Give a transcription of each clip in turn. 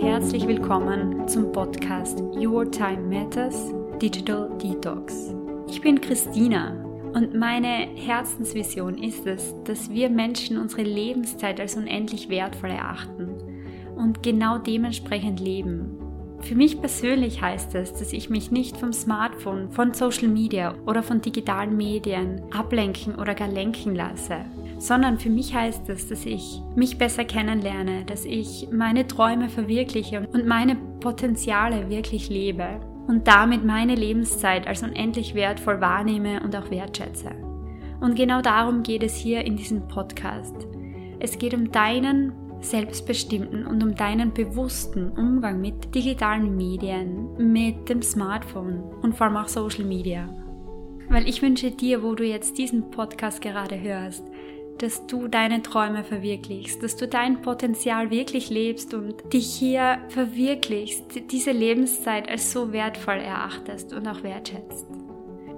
herzlich willkommen zum Podcast Your Time Matters Digital Detox. Ich bin Christina und meine Herzensvision ist es, dass wir Menschen unsere Lebenszeit als unendlich wertvoll erachten und genau dementsprechend leben. Für mich persönlich heißt es, dass ich mich nicht vom Smartphone, von Social Media oder von digitalen Medien ablenken oder gar lenken lasse, sondern für mich heißt es, dass ich mich besser kennenlerne, dass ich meine Träume verwirkliche und meine Potenziale wirklich lebe und damit meine Lebenszeit als unendlich wertvoll wahrnehme und auch wertschätze. Und genau darum geht es hier in diesem Podcast. Es geht um deinen selbstbestimmten und um deinen bewussten Umgang mit digitalen Medien, mit dem Smartphone und vor allem auch Social Media. Weil ich wünsche dir, wo du jetzt diesen Podcast gerade hörst, dass du deine Träume verwirklichst, dass du dein Potenzial wirklich lebst und dich hier verwirklichst, diese Lebenszeit als so wertvoll erachtest und auch wertschätzt.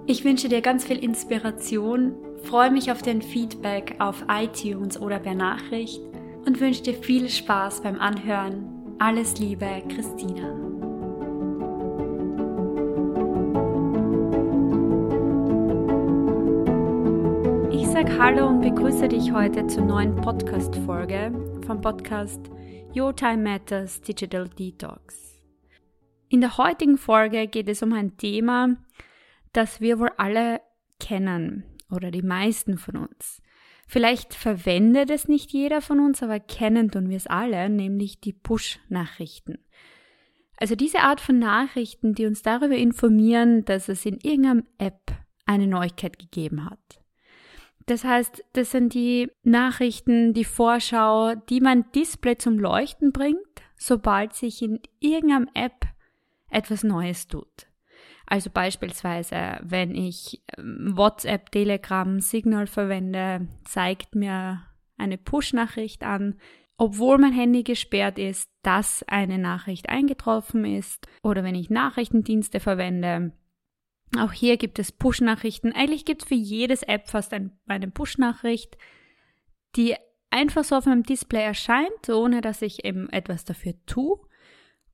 Ich wünsche dir ganz viel Inspiration, freue mich auf dein Feedback auf iTunes oder per Nachricht und wünsche dir viel Spaß beim Anhören. Alles Liebe, Christina. Hallo und begrüße dich heute zur neuen Podcast-Folge vom Podcast Your Time Matters Digital Detox. In der heutigen Folge geht es um ein Thema, das wir wohl alle kennen oder die meisten von uns. Vielleicht verwendet es nicht jeder von uns, aber kennen tun wir es alle, nämlich die Push-Nachrichten. Also diese Art von Nachrichten, die uns darüber informieren, dass es in irgendeinem App eine Neuigkeit gegeben hat. Das heißt, das sind die Nachrichten, die Vorschau, die mein Display zum Leuchten bringt, sobald sich in irgendeinem App etwas Neues tut. Also beispielsweise, wenn ich ähm, WhatsApp, Telegram, Signal verwende, zeigt mir eine Push-Nachricht an, obwohl mein Handy gesperrt ist, dass eine Nachricht eingetroffen ist. Oder wenn ich Nachrichtendienste verwende, auch hier gibt es Push-Nachrichten. Eigentlich gibt es für jedes App fast ein, eine Push-Nachricht, die einfach so auf meinem Display erscheint, ohne dass ich eben etwas dafür tue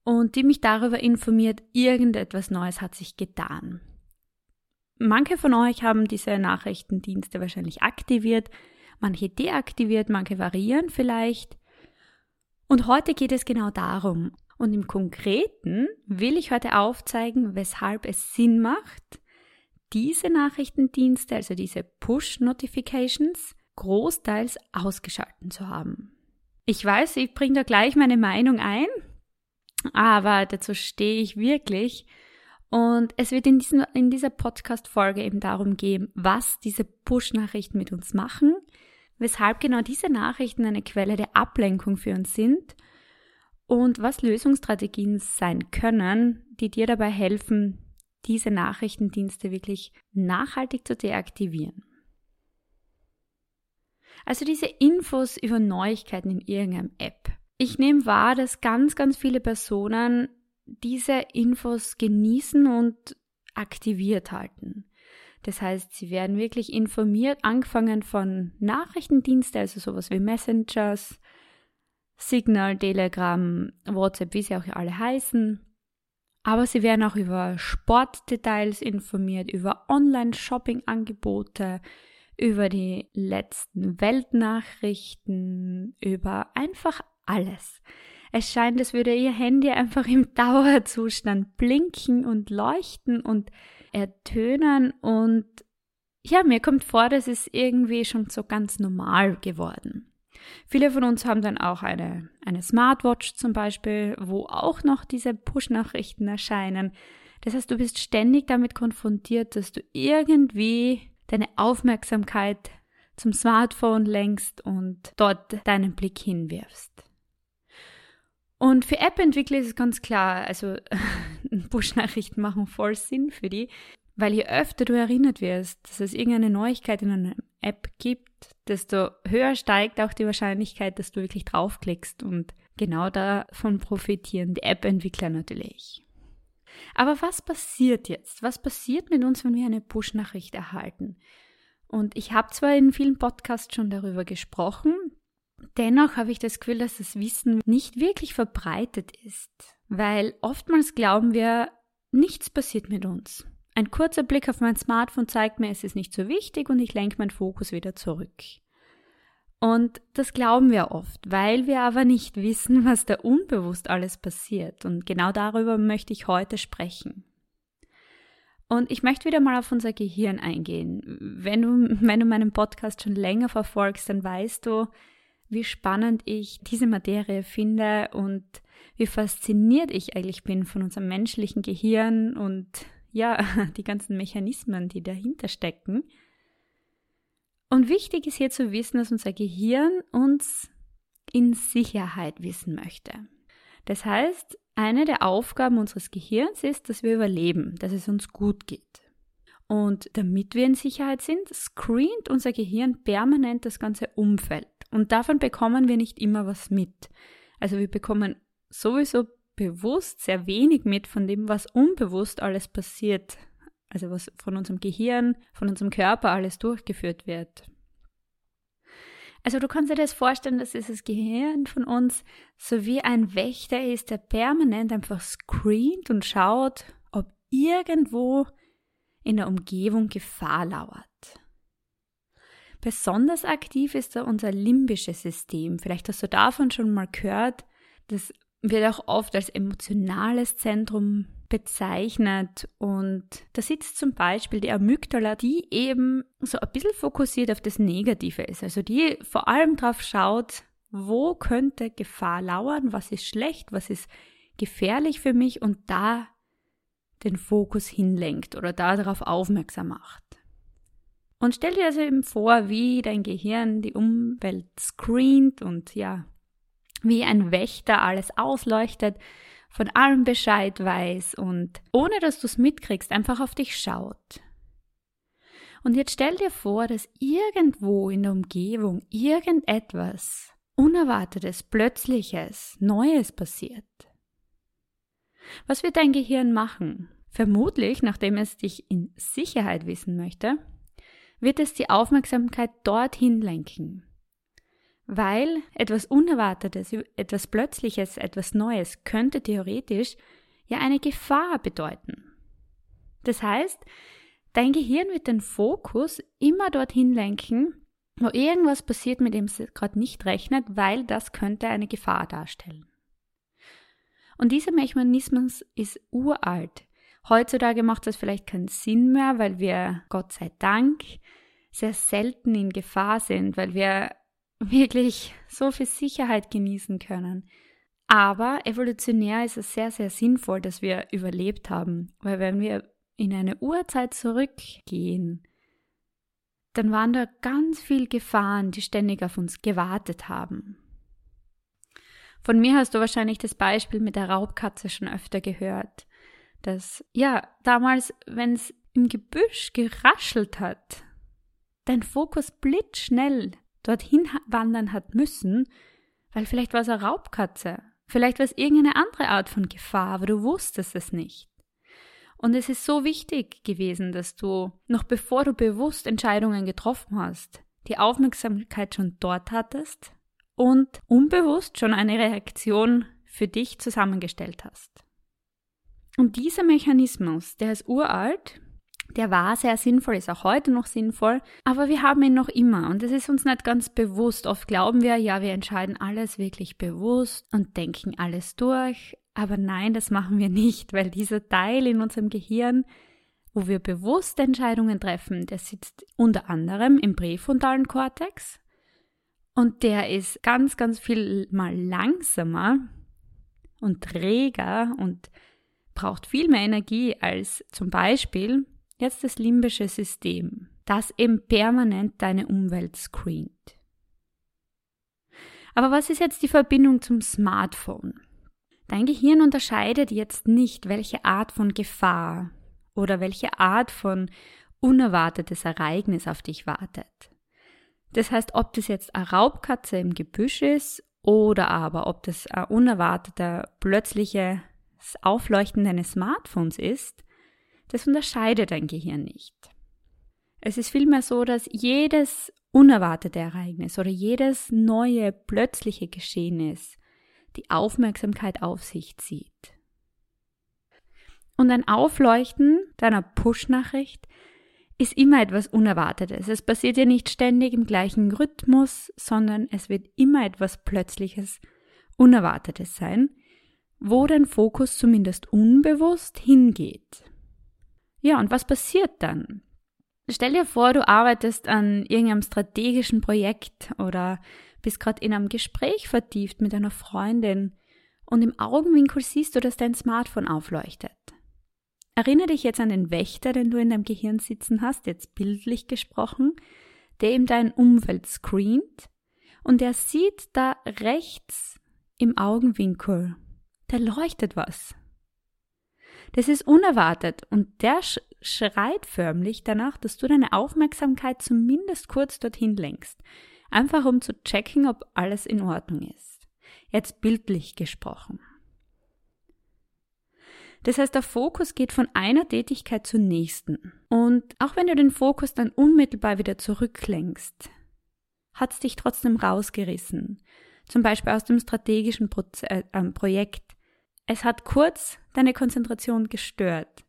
und die mich darüber informiert, irgendetwas Neues hat sich getan. Manche von euch haben diese Nachrichtendienste wahrscheinlich aktiviert, manche deaktiviert, manche variieren vielleicht. Und heute geht es genau darum. Und im Konkreten will ich heute aufzeigen, weshalb es Sinn macht, diese Nachrichtendienste, also diese Push-Notifications, großteils ausgeschalten zu haben. Ich weiß, ich bringe da gleich meine Meinung ein, aber dazu stehe ich wirklich. Und es wird in, diesen, in dieser Podcast-Folge eben darum gehen, was diese Push-Nachrichten mit uns machen, weshalb genau diese Nachrichten eine Quelle der Ablenkung für uns sind und was Lösungsstrategien sein können, die dir dabei helfen, diese Nachrichtendienste wirklich nachhaltig zu deaktivieren. Also diese Infos über Neuigkeiten in irgendeinem App ich nehme wahr, dass ganz, ganz viele Personen diese Infos genießen und aktiviert halten. Das heißt, sie werden wirklich informiert, angefangen von Nachrichtendiensten, also sowas wie Messengers, Signal, Telegram, WhatsApp, wie sie auch alle heißen. Aber sie werden auch über Sportdetails informiert, über Online-Shopping-Angebote, über die letzten Weltnachrichten, über einfach alles. Es scheint, als würde ihr Handy einfach im Dauerzustand blinken und leuchten und ertönen und ja, mir kommt vor, das ist irgendwie schon so ganz normal geworden. Viele von uns haben dann auch eine, eine Smartwatch zum Beispiel, wo auch noch diese Push-Nachrichten erscheinen. Das heißt, du bist ständig damit konfrontiert, dass du irgendwie deine Aufmerksamkeit zum Smartphone lenkst und dort deinen Blick hinwirfst. Und für App-Entwickler ist es ganz klar, also Push-Nachrichten machen voll Sinn für die, weil je öfter du erinnert wirst, dass es irgendeine Neuigkeit in einer App gibt, desto höher steigt auch die Wahrscheinlichkeit, dass du wirklich draufklickst und genau davon profitieren die App-Entwickler natürlich. Aber was passiert jetzt? Was passiert mit uns, wenn wir eine Push-Nachricht erhalten? Und ich habe zwar in vielen Podcasts schon darüber gesprochen, Dennoch habe ich das Gefühl, dass das Wissen nicht wirklich verbreitet ist, weil oftmals glauben wir, nichts passiert mit uns. Ein kurzer Blick auf mein Smartphone zeigt mir, es ist nicht so wichtig und ich lenke meinen Fokus wieder zurück. Und das glauben wir oft, weil wir aber nicht wissen, was da unbewusst alles passiert. Und genau darüber möchte ich heute sprechen. Und ich möchte wieder mal auf unser Gehirn eingehen. Wenn du, wenn du meinen Podcast schon länger verfolgst, dann weißt du, wie spannend ich diese Materie finde und wie fasziniert ich eigentlich bin von unserem menschlichen Gehirn und ja, die ganzen Mechanismen, die dahinter stecken. Und wichtig ist hier zu wissen, dass unser Gehirn uns in Sicherheit wissen möchte. Das heißt, eine der Aufgaben unseres Gehirns ist, dass wir überleben, dass es uns gut geht. Und damit wir in Sicherheit sind, screent unser Gehirn permanent das ganze Umfeld. Und davon bekommen wir nicht immer was mit. Also wir bekommen sowieso bewusst sehr wenig mit von dem, was unbewusst alles passiert. Also was von unserem Gehirn, von unserem Körper alles durchgeführt wird. Also du kannst dir das vorstellen, dass dieses Gehirn von uns so wie ein Wächter ist, der permanent einfach screent und schaut, ob irgendwo in der Umgebung Gefahr lauert. Besonders aktiv ist da unser limbisches System. Vielleicht hast du davon schon mal gehört. Das wird auch oft als emotionales Zentrum bezeichnet und da sitzt zum Beispiel die Amygdala, die eben so ein bisschen fokussiert auf das Negative ist, also die vor allem darauf schaut, wo könnte Gefahr lauern, was ist schlecht, was ist gefährlich für mich und da den Fokus hinlenkt oder darauf aufmerksam macht. Und stell dir also eben vor, wie dein Gehirn die Umwelt screent und ja, wie ein Wächter alles ausleuchtet, von allem Bescheid weiß und ohne dass du es mitkriegst, einfach auf dich schaut. Und jetzt stell dir vor, dass irgendwo in der Umgebung irgendetwas Unerwartetes, Plötzliches, Neues passiert. Was wird dein Gehirn machen? Vermutlich, nachdem es dich in Sicherheit wissen möchte, wird es die Aufmerksamkeit dorthin lenken, weil etwas Unerwartetes, etwas Plötzliches, etwas Neues könnte theoretisch ja eine Gefahr bedeuten. Das heißt, dein Gehirn wird den Fokus immer dorthin lenken, wo irgendwas passiert, mit dem es gerade nicht rechnet, weil das könnte eine Gefahr darstellen. Und dieser Mechanismus ist uralt. Heutzutage macht das vielleicht keinen Sinn mehr, weil wir, Gott sei Dank, sehr selten in Gefahr sind, weil wir wirklich so viel Sicherheit genießen können. Aber evolutionär ist es sehr, sehr sinnvoll, dass wir überlebt haben, weil wenn wir in eine Urzeit zurückgehen, dann waren da ganz viele Gefahren, die ständig auf uns gewartet haben. Von mir hast du wahrscheinlich das Beispiel mit der Raubkatze schon öfter gehört, dass ja, damals, wenn es im Gebüsch geraschelt hat, dein Fokus blitzschnell dorthin wandern hat müssen, weil vielleicht war es eine Raubkatze, vielleicht war es irgendeine andere Art von Gefahr, aber du wusstest es nicht. Und es ist so wichtig gewesen, dass du, noch bevor du bewusst Entscheidungen getroffen hast, die Aufmerksamkeit schon dort hattest und unbewusst schon eine Reaktion für dich zusammengestellt hast. Und dieser Mechanismus, der ist uralt, der war sehr sinnvoll, ist auch heute noch sinnvoll, aber wir haben ihn noch immer und es ist uns nicht ganz bewusst. Oft glauben wir, ja, wir entscheiden alles wirklich bewusst und denken alles durch, aber nein, das machen wir nicht, weil dieser Teil in unserem Gehirn, wo wir bewusst Entscheidungen treffen, der sitzt unter anderem im präfrontalen Kortex und der ist ganz, ganz viel mal langsamer und träger und braucht viel mehr Energie als zum Beispiel Jetzt das limbische System, das eben permanent deine Umwelt screent. Aber was ist jetzt die Verbindung zum Smartphone? Dein Gehirn unterscheidet jetzt nicht, welche Art von Gefahr oder welche Art von unerwartetes Ereignis auf dich wartet. Das heißt, ob das jetzt eine Raubkatze im Gebüsch ist oder aber ob das ein unerwarteter, plötzliches Aufleuchten deines Smartphones ist, das unterscheidet dein Gehirn nicht. Es ist vielmehr so, dass jedes unerwartete Ereignis oder jedes neue, plötzliche Geschehnis die Aufmerksamkeit auf sich zieht. Und ein Aufleuchten deiner Push-Nachricht ist immer etwas Unerwartetes. Es passiert ja nicht ständig im gleichen Rhythmus, sondern es wird immer etwas Plötzliches, Unerwartetes sein, wo dein Fokus zumindest unbewusst hingeht. Ja, und was passiert dann? Stell dir vor, du arbeitest an irgendeinem strategischen Projekt oder bist gerade in einem Gespräch vertieft mit einer Freundin und im Augenwinkel siehst du, dass dein Smartphone aufleuchtet. Erinnere dich jetzt an den Wächter, den du in deinem Gehirn sitzen hast, jetzt bildlich gesprochen, der in dein Umfeld screent und der sieht da rechts im Augenwinkel, da leuchtet was. Das ist unerwartet und der schreit förmlich danach, dass du deine Aufmerksamkeit zumindest kurz dorthin lenkst, einfach um zu checken, ob alles in Ordnung ist. Jetzt bildlich gesprochen. Das heißt, der Fokus geht von einer Tätigkeit zur nächsten. Und auch wenn du den Fokus dann unmittelbar wieder zurücklenkst, hat es dich trotzdem rausgerissen. Zum Beispiel aus dem strategischen Proze äh, Projekt. Es hat kurz deine Konzentration gestört.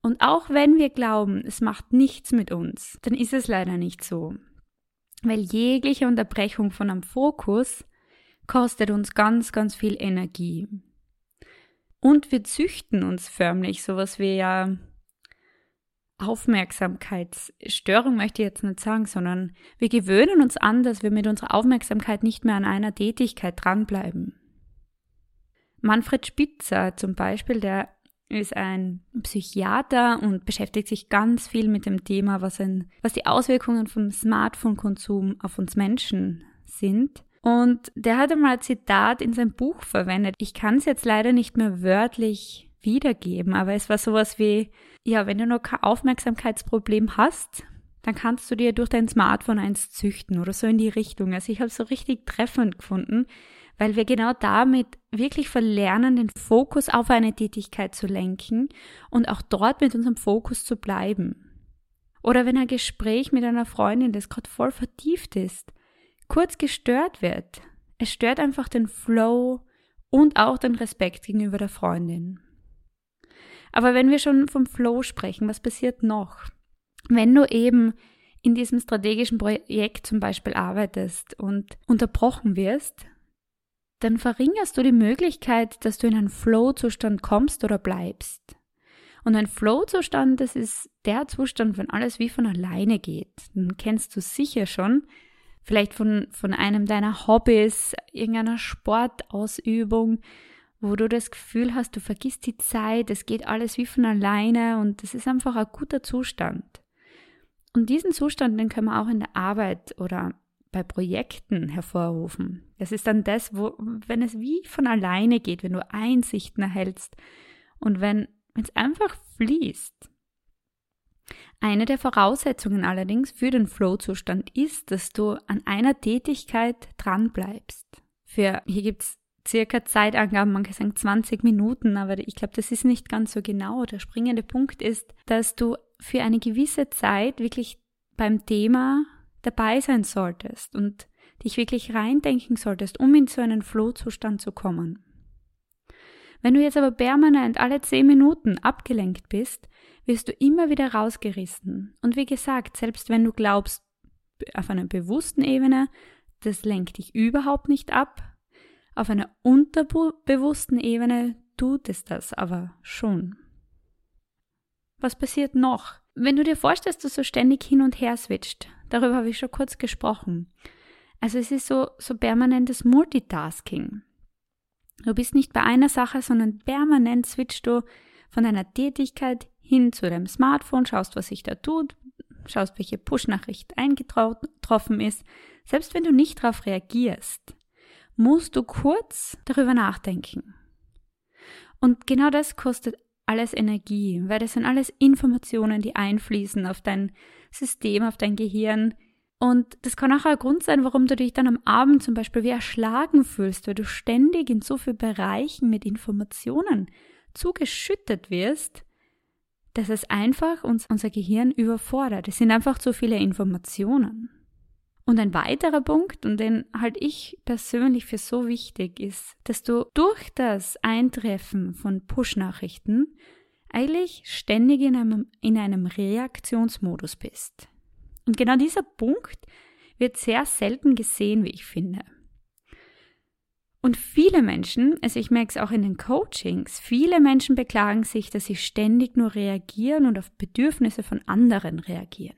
Und auch wenn wir glauben, es macht nichts mit uns, dann ist es leider nicht so. Weil jegliche Unterbrechung von einem Fokus kostet uns ganz, ganz viel Energie. Und wir züchten uns förmlich, sowas wie ja Aufmerksamkeitsstörung möchte ich jetzt nicht sagen, sondern wir gewöhnen uns an, dass wir mit unserer Aufmerksamkeit nicht mehr an einer Tätigkeit dranbleiben. Manfred Spitzer zum Beispiel, der ist ein Psychiater und beschäftigt sich ganz viel mit dem Thema, was, ein, was die Auswirkungen vom Smartphone-Konsum auf uns Menschen sind. Und der hat einmal ein Zitat in seinem Buch verwendet. Ich kann es jetzt leider nicht mehr wörtlich wiedergeben, aber es war sowas wie, ja, wenn du noch kein Aufmerksamkeitsproblem hast, dann kannst du dir durch dein Smartphone eins züchten oder so in die Richtung. Also ich habe es so richtig treffend gefunden, weil wir genau damit wirklich verlernen, den Fokus auf eine Tätigkeit zu lenken und auch dort mit unserem Fokus zu bleiben. Oder wenn ein Gespräch mit einer Freundin, das gerade voll vertieft ist, kurz gestört wird. Es stört einfach den Flow und auch den Respekt gegenüber der Freundin. Aber wenn wir schon vom Flow sprechen, was passiert noch? Wenn du eben in diesem strategischen Projekt zum Beispiel arbeitest und unterbrochen wirst, dann verringerst du die Möglichkeit, dass du in einen Flow-Zustand kommst oder bleibst. Und ein Flow-Zustand, das ist der Zustand, wenn alles wie von alleine geht. Den kennst du sicher schon, vielleicht von, von einem deiner Hobbys, irgendeiner Sportausübung, wo du das Gefühl hast, du vergisst die Zeit, es geht alles wie von alleine und das ist einfach ein guter Zustand. Und diesen Zustand, den können wir auch in der Arbeit oder bei Projekten hervorrufen. Das ist dann das, wo, wenn es wie von alleine geht, wenn du Einsichten erhältst und wenn es einfach fließt. Eine der Voraussetzungen allerdings für den Flow-Zustand ist, dass du an einer Tätigkeit dranbleibst. Für, hier gibt's circa Zeitangaben, man kann sagen 20 Minuten, aber ich glaube, das ist nicht ganz so genau. Der springende Punkt ist, dass du für eine gewisse Zeit wirklich beim Thema dabei sein solltest und dich wirklich reindenken solltest, um in so einen Flow-Zustand zu kommen. Wenn du jetzt aber permanent alle 10 Minuten abgelenkt bist, wirst du immer wieder rausgerissen. Und wie gesagt, selbst wenn du glaubst, auf einer bewussten Ebene, das lenkt dich überhaupt nicht ab, auf einer unterbewussten Ebene tut es das aber schon. Was passiert noch? Wenn du dir vorstellst, dass du ständig hin und her switcht, darüber habe ich schon kurz gesprochen. Also es ist so, so permanentes Multitasking. Du bist nicht bei einer Sache, sondern permanent switchst du von deiner Tätigkeit hin zu deinem Smartphone, schaust, was sich da tut, schaust, welche Push-Nachricht eingetroffen ist. Selbst wenn du nicht darauf reagierst, musst du kurz darüber nachdenken. Und genau das kostet alles Energie, weil das sind alles Informationen, die einfließen auf dein System, auf dein Gehirn. Und das kann auch ein Grund sein, warum du dich dann am Abend zum Beispiel wie erschlagen fühlst, weil du ständig in so vielen Bereichen mit Informationen zugeschüttet wirst, dass es einfach uns, unser Gehirn überfordert. Es sind einfach zu viele Informationen. Und ein weiterer Punkt, und den halt ich persönlich für so wichtig ist, dass du durch das Eintreffen von Push-Nachrichten eigentlich ständig in einem, in einem Reaktionsmodus bist. Und genau dieser Punkt wird sehr selten gesehen, wie ich finde. Und viele Menschen, also ich merke es auch in den Coachings, viele Menschen beklagen sich, dass sie ständig nur reagieren und auf Bedürfnisse von anderen reagieren.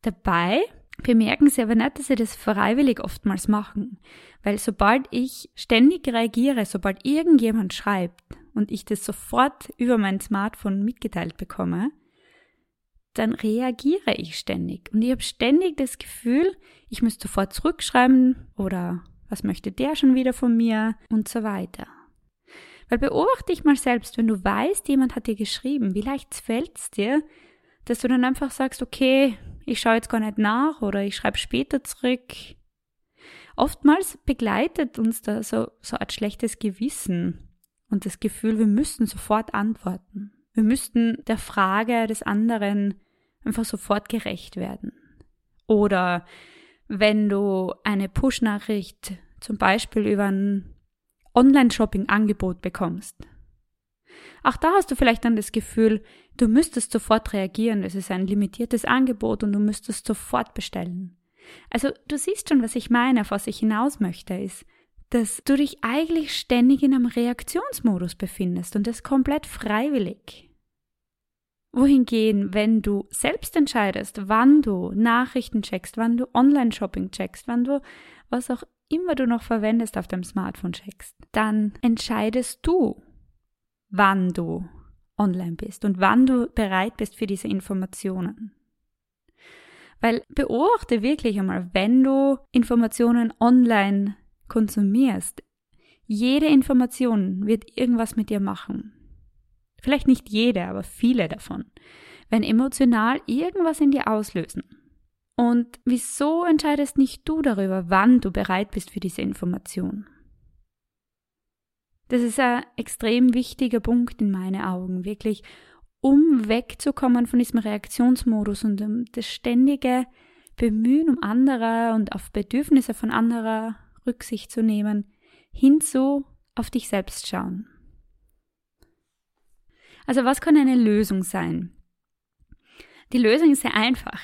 Dabei bemerken sie aber nicht, dass sie das freiwillig oftmals machen. Weil sobald ich ständig reagiere, sobald irgendjemand schreibt und ich das sofort über mein Smartphone mitgeteilt bekomme, dann reagiere ich ständig. Und ich habe ständig das Gefühl, ich müsste sofort zurückschreiben oder was möchte der schon wieder von mir und so weiter. Weil beobachte dich mal selbst, wenn du weißt, jemand hat dir geschrieben, wie leicht fällt es dir, dass du dann einfach sagst, okay, ich schaue jetzt gar nicht nach oder ich schreibe später zurück. Oftmals begleitet uns da so, so ein schlechtes Gewissen und das Gefühl, wir müssten sofort antworten. Wir müssten der Frage des anderen einfach sofort gerecht werden. Oder wenn du eine Push-Nachricht zum Beispiel über ein Online-Shopping-Angebot bekommst. Auch da hast du vielleicht dann das Gefühl, du müsstest sofort reagieren, es ist ein limitiertes Angebot und du müsstest sofort bestellen. Also du siehst schon, was ich meine, auf was ich hinaus möchte, ist, dass du dich eigentlich ständig in einem Reaktionsmodus befindest und das komplett freiwillig. Wohingehen, wenn du selbst entscheidest, wann du Nachrichten checkst, wann du Online-Shopping checkst, wann du was auch immer du noch verwendest auf deinem Smartphone checkst, dann entscheidest du, wann du online bist und wann du bereit bist für diese Informationen. Weil beobachte wirklich einmal, wenn du Informationen online konsumierst, jede Information wird irgendwas mit dir machen. Vielleicht nicht jede, aber viele davon. Wenn emotional irgendwas in dir auslösen. Und wieso entscheidest nicht du darüber, wann du bereit bist für diese Information? Das ist ein extrem wichtiger Punkt in meinen Augen, wirklich, um wegzukommen von diesem Reaktionsmodus und um das ständige Bemühen um andere und auf Bedürfnisse von anderer Rücksicht zu nehmen, hinzu auf dich selbst schauen. Also was kann eine Lösung sein? Die Lösung ist sehr einfach.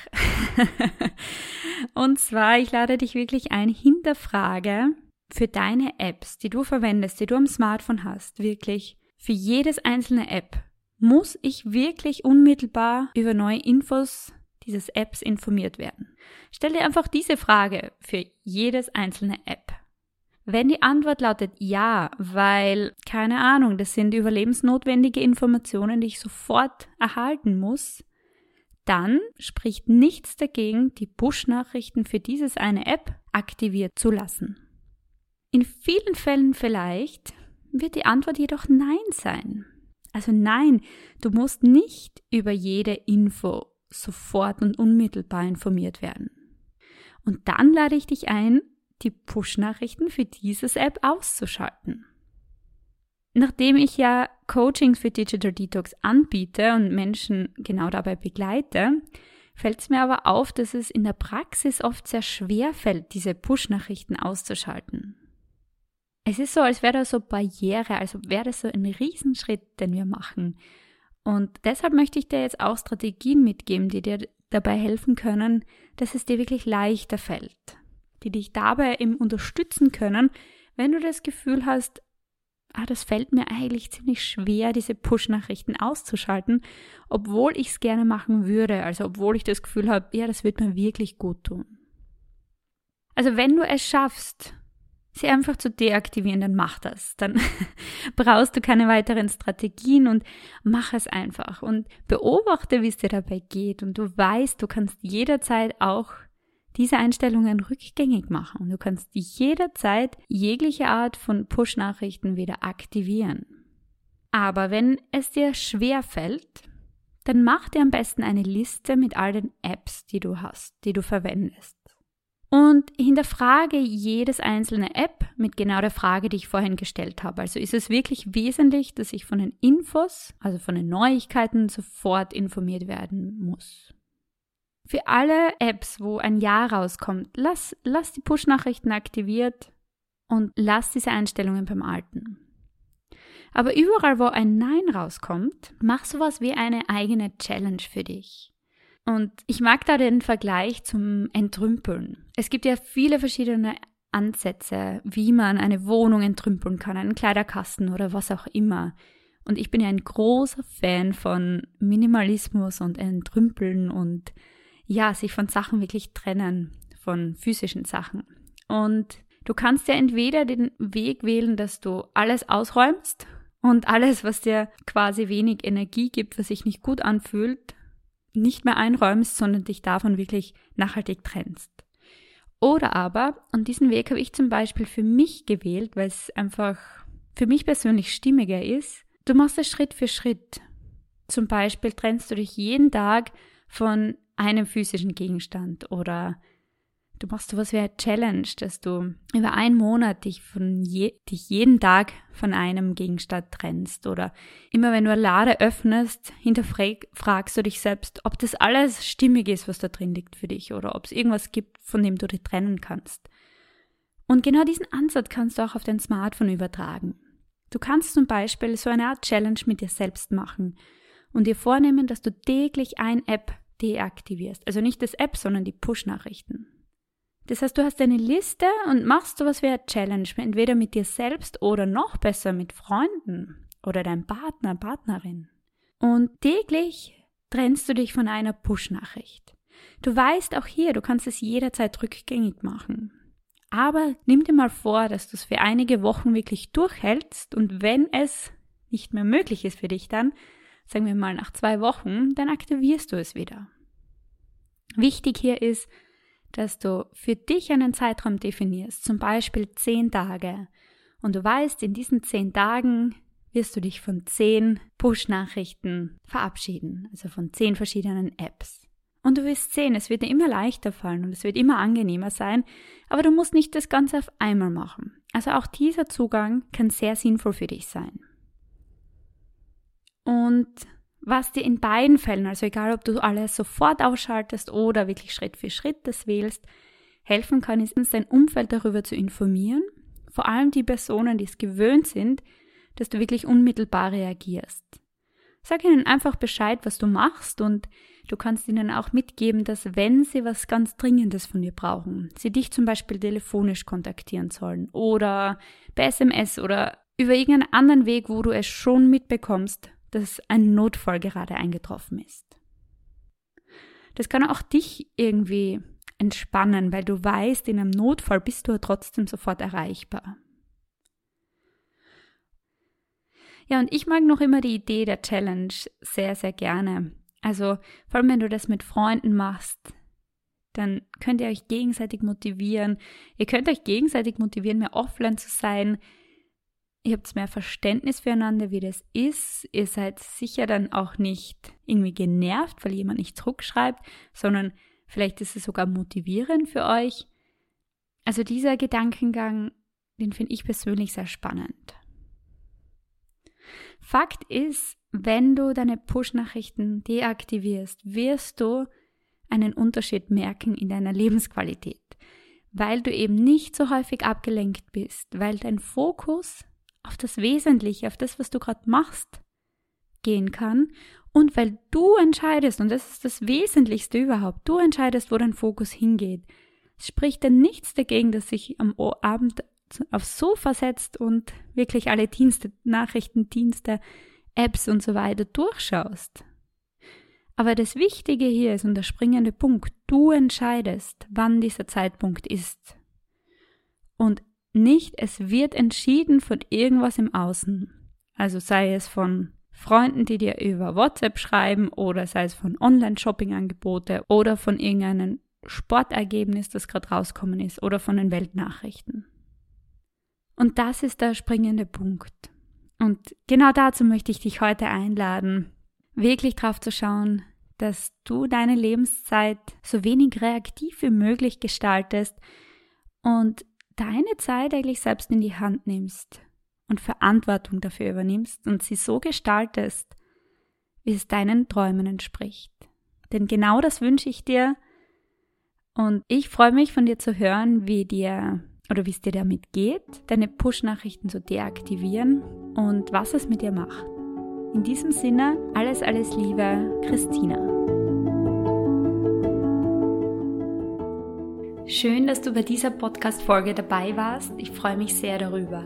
und zwar, ich lade dich wirklich ein, hinterfrage für deine Apps, die du verwendest, die du am Smartphone hast, wirklich für jedes einzelne App, muss ich wirklich unmittelbar über neue Infos dieses Apps informiert werden? Stell dir einfach diese Frage für jedes einzelne App. Wenn die Antwort lautet ja, weil, keine Ahnung, das sind überlebensnotwendige Informationen, die ich sofort erhalten muss, dann spricht nichts dagegen, die Push-Nachrichten für dieses eine App aktiviert zu lassen. In vielen Fällen vielleicht wird die Antwort jedoch Nein sein. Also nein, du musst nicht über jede Info sofort und unmittelbar informiert werden. Und dann lade ich dich ein, die Push-Nachrichten für dieses App auszuschalten. Nachdem ich ja Coaching für Digital Detox anbiete und Menschen genau dabei begleite, fällt es mir aber auf, dass es in der Praxis oft sehr schwer fällt, diese Push-Nachrichten auszuschalten. Es ist so, als wäre das so Barriere, also wäre das so ein Riesenschritt, den wir machen. Und deshalb möchte ich dir jetzt auch Strategien mitgeben, die dir dabei helfen können, dass es dir wirklich leichter fällt die dich dabei eben unterstützen können, wenn du das Gefühl hast, ah, das fällt mir eigentlich ziemlich schwer, diese Push-Nachrichten auszuschalten, obwohl ich es gerne machen würde, also obwohl ich das Gefühl habe, ja, das wird mir wirklich gut tun. Also wenn du es schaffst, sie einfach zu deaktivieren, dann mach das. Dann brauchst du keine weiteren Strategien und mach es einfach und beobachte, wie es dir dabei geht und du weißt, du kannst jederzeit auch diese Einstellungen rückgängig machen. Du kannst jederzeit jegliche Art von Push-Nachrichten wieder aktivieren. Aber wenn es dir schwer fällt, dann mach dir am besten eine Liste mit all den Apps, die du hast, die du verwendest. Und hinterfrage jedes einzelne App mit genau der Frage, die ich vorhin gestellt habe. Also ist es wirklich wesentlich, dass ich von den Infos, also von den Neuigkeiten sofort informiert werden muss? Für alle Apps, wo ein Ja rauskommt, lass, lass die Push-Nachrichten aktiviert und lass diese Einstellungen beim Alten. Aber überall, wo ein Nein rauskommt, mach sowas wie eine eigene Challenge für dich. Und ich mag da den Vergleich zum Entrümpeln. Es gibt ja viele verschiedene Ansätze, wie man eine Wohnung entrümpeln kann, einen Kleiderkasten oder was auch immer. Und ich bin ja ein großer Fan von Minimalismus und Entrümpeln und ja, sich von Sachen wirklich trennen, von physischen Sachen. Und du kannst ja entweder den Weg wählen, dass du alles ausräumst und alles, was dir quasi wenig Energie gibt, was sich nicht gut anfühlt, nicht mehr einräumst, sondern dich davon wirklich nachhaltig trennst. Oder aber, und diesen Weg habe ich zum Beispiel für mich gewählt, weil es einfach für mich persönlich stimmiger ist, du machst es Schritt für Schritt. Zum Beispiel trennst du dich jeden Tag von einem physischen Gegenstand oder du machst sowas wie eine Challenge, dass du über einen Monat dich von je, dich jeden Tag von einem Gegenstand trennst oder immer wenn du eine Lade öffnest, hinterfragst du dich selbst, ob das alles stimmig ist, was da drin liegt für dich oder ob es irgendwas gibt, von dem du dich trennen kannst. Und genau diesen Ansatz kannst du auch auf dein Smartphone übertragen. Du kannst zum Beispiel so eine Art Challenge mit dir selbst machen und dir vornehmen, dass du täglich ein App deaktivierst. Also nicht das App, sondern die Push-Nachrichten. Das heißt, du hast eine Liste und machst sowas wie eine Challenge, entweder mit dir selbst oder noch besser mit Freunden oder deinem Partner, Partnerin. Und täglich trennst du dich von einer Push-Nachricht. Du weißt auch hier, du kannst es jederzeit rückgängig machen. Aber nimm dir mal vor, dass du es für einige Wochen wirklich durchhältst und wenn es nicht mehr möglich ist für dich dann, sagen wir mal nach zwei Wochen, dann aktivierst du es wieder. Wichtig hier ist, dass du für dich einen Zeitraum definierst, zum Beispiel zehn Tage. Und du weißt, in diesen zehn Tagen wirst du dich von zehn Push-Nachrichten verabschieden, also von zehn verschiedenen Apps. Und du wirst sehen, es wird dir immer leichter fallen und es wird immer angenehmer sein, aber du musst nicht das Ganze auf einmal machen. Also auch dieser Zugang kann sehr sinnvoll für dich sein. Und was dir in beiden Fällen, also egal ob du alles sofort ausschaltest oder wirklich Schritt für Schritt das wählst, helfen kann, ist dein Umfeld darüber zu informieren, vor allem die Personen, die es gewöhnt sind, dass du wirklich unmittelbar reagierst. Sag ihnen einfach Bescheid, was du machst und du kannst ihnen auch mitgeben, dass wenn sie was ganz Dringendes von dir brauchen, sie dich zum Beispiel telefonisch kontaktieren sollen oder per SMS oder über irgendeinen anderen Weg, wo du es schon mitbekommst, dass ein Notfall gerade eingetroffen ist. Das kann auch dich irgendwie entspannen, weil du weißt, in einem Notfall bist du ja trotzdem sofort erreichbar. Ja, und ich mag noch immer die Idee der Challenge sehr, sehr gerne. Also, vor allem wenn du das mit Freunden machst, dann könnt ihr euch gegenseitig motivieren. Ihr könnt euch gegenseitig motivieren, mehr offline zu sein, ihr habt mehr Verständnis füreinander, wie das ist. Ihr seid sicher dann auch nicht irgendwie genervt, weil jemand nicht zurückschreibt, sondern vielleicht ist es sogar motivierend für euch. Also dieser Gedankengang, den finde ich persönlich sehr spannend. Fakt ist, wenn du deine Push-Nachrichten deaktivierst, wirst du einen Unterschied merken in deiner Lebensqualität, weil du eben nicht so häufig abgelenkt bist, weil dein Fokus auf das Wesentliche, auf das, was du gerade machst, gehen kann. Und weil du entscheidest, und das ist das Wesentlichste überhaupt, du entscheidest, wo dein Fokus hingeht. Spricht dann nichts dagegen, dass sich am Abend aufs Sofa setzt und wirklich alle Dienste, Nachrichtendienste, Apps und so weiter durchschaust. Aber das Wichtige hier ist und der springende Punkt, du entscheidest, wann dieser Zeitpunkt ist. Und nicht, es wird entschieden von irgendwas im Außen. Also sei es von Freunden, die dir über WhatsApp schreiben oder sei es von Online-Shopping-Angebote oder von irgendeinem Sportergebnis, das gerade rauskommen ist oder von den Weltnachrichten. Und das ist der springende Punkt. Und genau dazu möchte ich dich heute einladen, wirklich drauf zu schauen, dass du deine Lebenszeit so wenig reaktiv wie möglich gestaltest und deine Zeit eigentlich selbst in die Hand nimmst und Verantwortung dafür übernimmst und sie so gestaltest, wie es deinen Träumen entspricht. Denn genau das wünsche ich dir und ich freue mich von dir zu hören, wie dir oder wie es dir damit geht, deine Push-Nachrichten zu deaktivieren und was es mit dir macht. In diesem Sinne, alles, alles Liebe, Christina. Schön, dass du bei dieser Podcast-Folge dabei warst. Ich freue mich sehr darüber.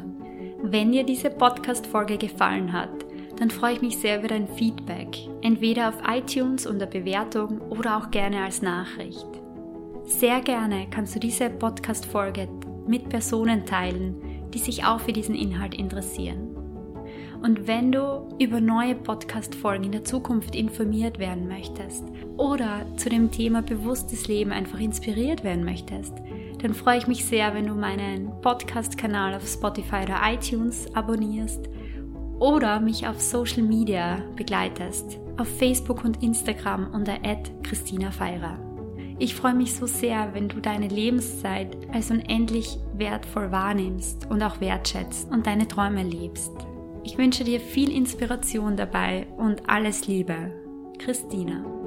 Wenn dir diese Podcast-Folge gefallen hat, dann freue ich mich sehr über dein Feedback, entweder auf iTunes unter Bewertung oder auch gerne als Nachricht. Sehr gerne kannst du diese Podcast-Folge mit Personen teilen, die sich auch für diesen Inhalt interessieren. Und wenn du über neue Podcast-Folgen in der Zukunft informiert werden möchtest oder zu dem Thema bewusstes Leben einfach inspiriert werden möchtest, dann freue ich mich sehr, wenn du meinen Podcast-Kanal auf Spotify oder iTunes abonnierst oder mich auf Social Media begleitest, auf Facebook und Instagram unter Christina Feirer. Ich freue mich so sehr, wenn du deine Lebenszeit als unendlich wertvoll wahrnimmst und auch wertschätzt und deine Träume lebst. Ich wünsche dir viel Inspiration dabei und alles Liebe. Christina.